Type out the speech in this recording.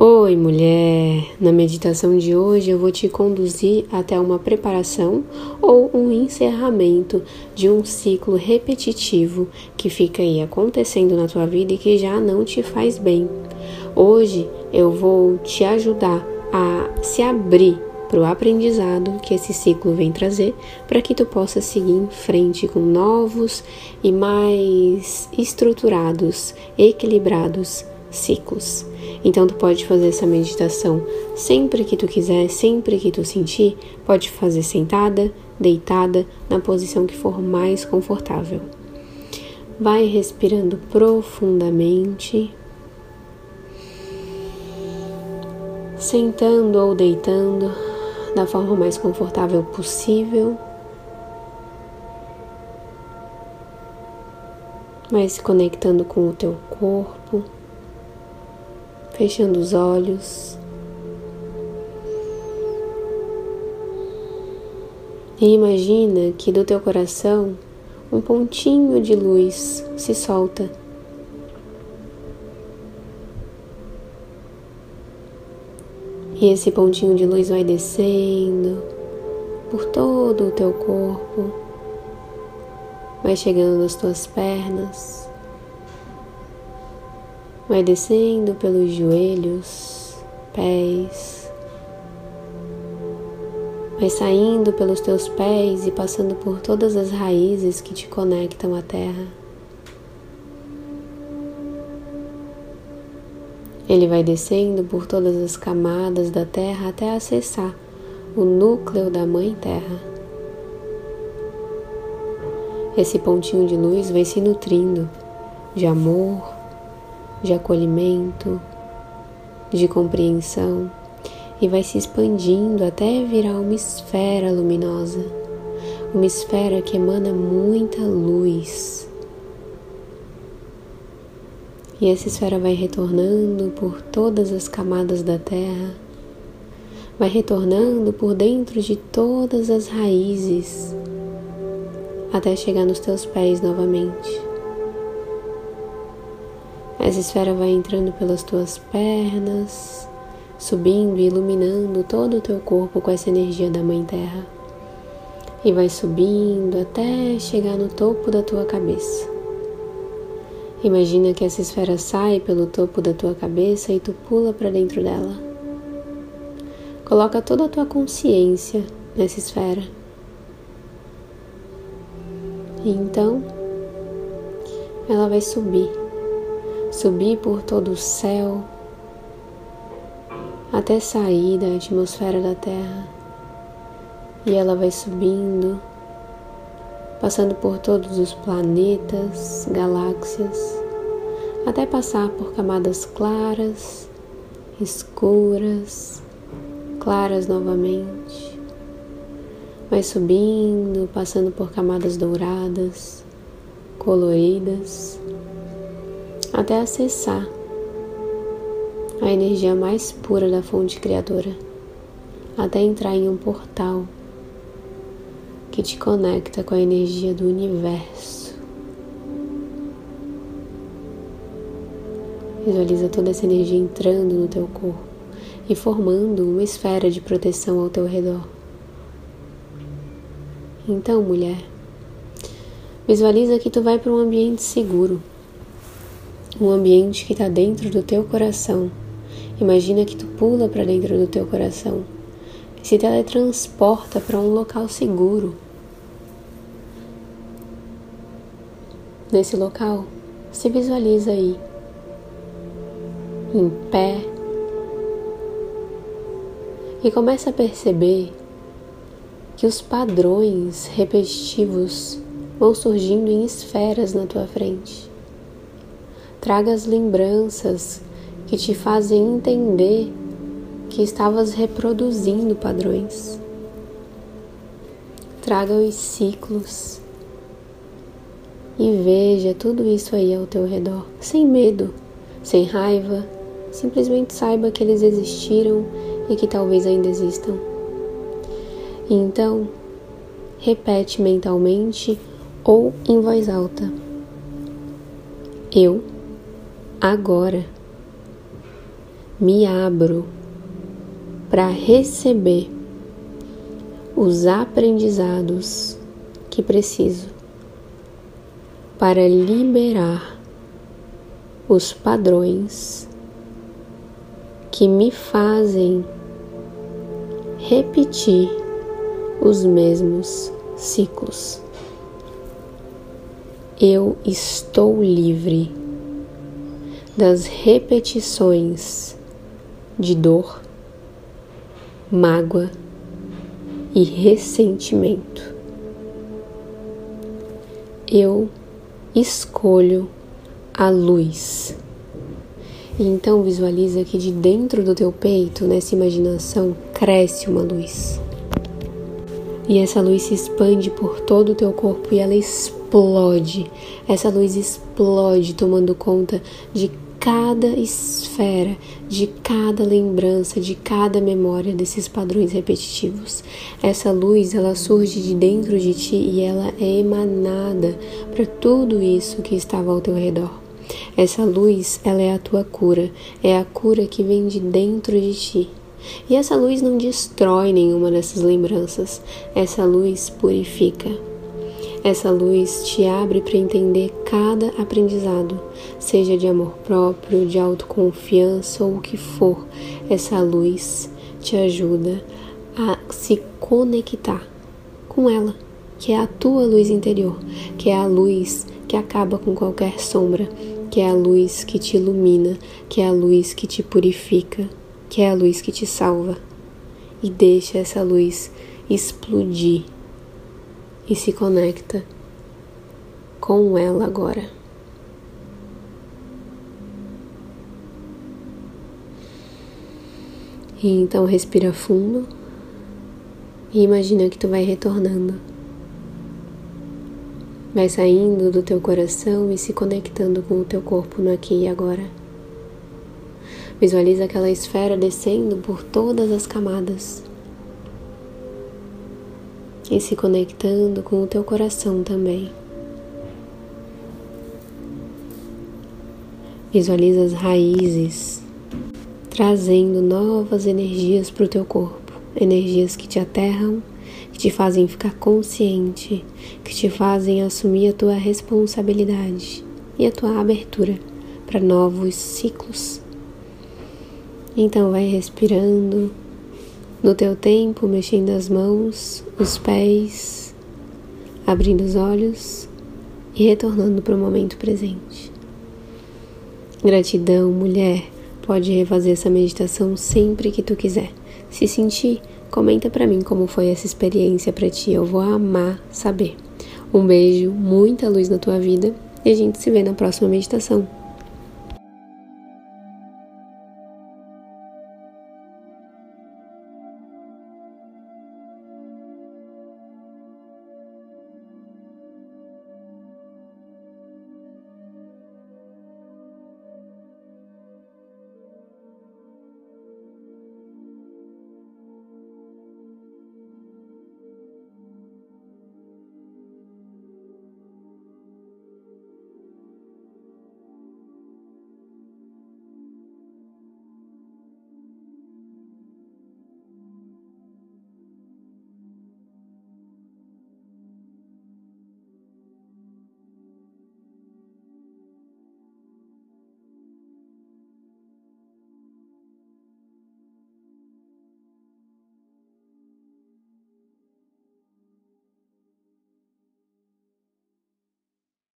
Oi, mulher! Na meditação de hoje eu vou te conduzir até uma preparação ou um encerramento de um ciclo repetitivo que fica aí acontecendo na tua vida e que já não te faz bem. Hoje eu vou te ajudar a se abrir para o aprendizado que esse ciclo vem trazer, para que tu possa seguir em frente com novos e mais estruturados, equilibrados ciclos. Então tu pode fazer essa meditação sempre que tu quiser, sempre que tu sentir, pode fazer sentada, deitada, na posição que for mais confortável. Vai respirando profundamente, sentando ou deitando da forma mais confortável possível. Vai se conectando com o teu corpo fechando os olhos. E imagina que do teu coração um pontinho de luz se solta. E esse pontinho de luz vai descendo por todo o teu corpo, vai chegando nas tuas pernas, Vai descendo pelos joelhos, pés. Vai saindo pelos teus pés e passando por todas as raízes que te conectam à terra. Ele vai descendo por todas as camadas da terra até acessar o núcleo da Mãe Terra. Esse pontinho de luz vai se nutrindo de amor, de acolhimento, de compreensão e vai se expandindo até virar uma esfera luminosa, uma esfera que emana muita luz. E essa esfera vai retornando por todas as camadas da terra, vai retornando por dentro de todas as raízes, até chegar nos teus pés novamente. Essa esfera vai entrando pelas tuas pernas, subindo e iluminando todo o teu corpo com essa energia da Mãe Terra. E vai subindo até chegar no topo da tua cabeça. Imagina que essa esfera sai pelo topo da tua cabeça e tu pula para dentro dela. Coloca toda a tua consciência nessa esfera. E então ela vai subir subir por todo o céu até sair da atmosfera da Terra. E ela vai subindo, passando por todos os planetas, galáxias, até passar por camadas claras, escuras, claras novamente. Vai subindo, passando por camadas douradas, coloridas até acessar a energia mais pura da fonte criadora, até entrar em um portal que te conecta com a energia do universo. Visualiza toda essa energia entrando no teu corpo e formando uma esfera de proteção ao teu redor. Então, mulher, visualiza que tu vai para um ambiente seguro um ambiente que está dentro do teu coração. Imagina que tu pula para dentro do teu coração se teletransporta para um local seguro. Nesse local, se visualiza aí, em pé, e começa a perceber que os padrões repetitivos vão surgindo em esferas na tua frente. Traga as lembranças que te fazem entender que estavas reproduzindo padrões. Traga os ciclos e veja tudo isso aí ao teu redor, sem medo, sem raiva, simplesmente saiba que eles existiram e que talvez ainda existam. Então, repete mentalmente ou em voz alta: Eu agora. me abro para receber os aprendizados que preciso para liberar os padrões que me fazem repetir os mesmos ciclos. Eu estou livre das repetições de dor, mágoa e ressentimento. Eu escolho a luz. Então visualiza que de dentro do teu peito, nessa imaginação, cresce uma luz. E essa luz se expande por todo o teu corpo e ela explode. Essa luz explode tomando conta de cada esfera, de cada lembrança, de cada memória desses padrões repetitivos. Essa luz, ela surge de dentro de ti e ela é emanada para tudo isso que estava ao teu redor. Essa luz, ela é a tua cura, é a cura que vem de dentro de ti. E essa luz não destrói nenhuma dessas lembranças, essa luz purifica. Essa luz te abre para entender cada aprendizado, seja de amor próprio, de autoconfiança ou o que for. Essa luz te ajuda a se conectar com ela, que é a tua luz interior, que é a luz que acaba com qualquer sombra, que é a luz que te ilumina, que é a luz que te purifica, que é a luz que te salva. E deixa essa luz explodir e se conecta com ela agora. E então respira fundo e imagina que tu vai retornando. Vai saindo do teu coração e se conectando com o teu corpo no aqui e agora. Visualiza aquela esfera descendo por todas as camadas e se conectando com o teu coração também. Visualiza as raízes trazendo novas energias para o teu corpo, energias que te aterram, que te fazem ficar consciente, que te fazem assumir a tua responsabilidade e a tua abertura para novos ciclos. Então vai respirando no teu tempo, mexendo as mãos, os pés, abrindo os olhos e retornando para o momento presente. Gratidão, mulher. Pode refazer essa meditação sempre que tu quiser. Se sentir, comenta para mim como foi essa experiência para ti. Eu vou amar saber. Um beijo, muita luz na tua vida e a gente se vê na próxima meditação.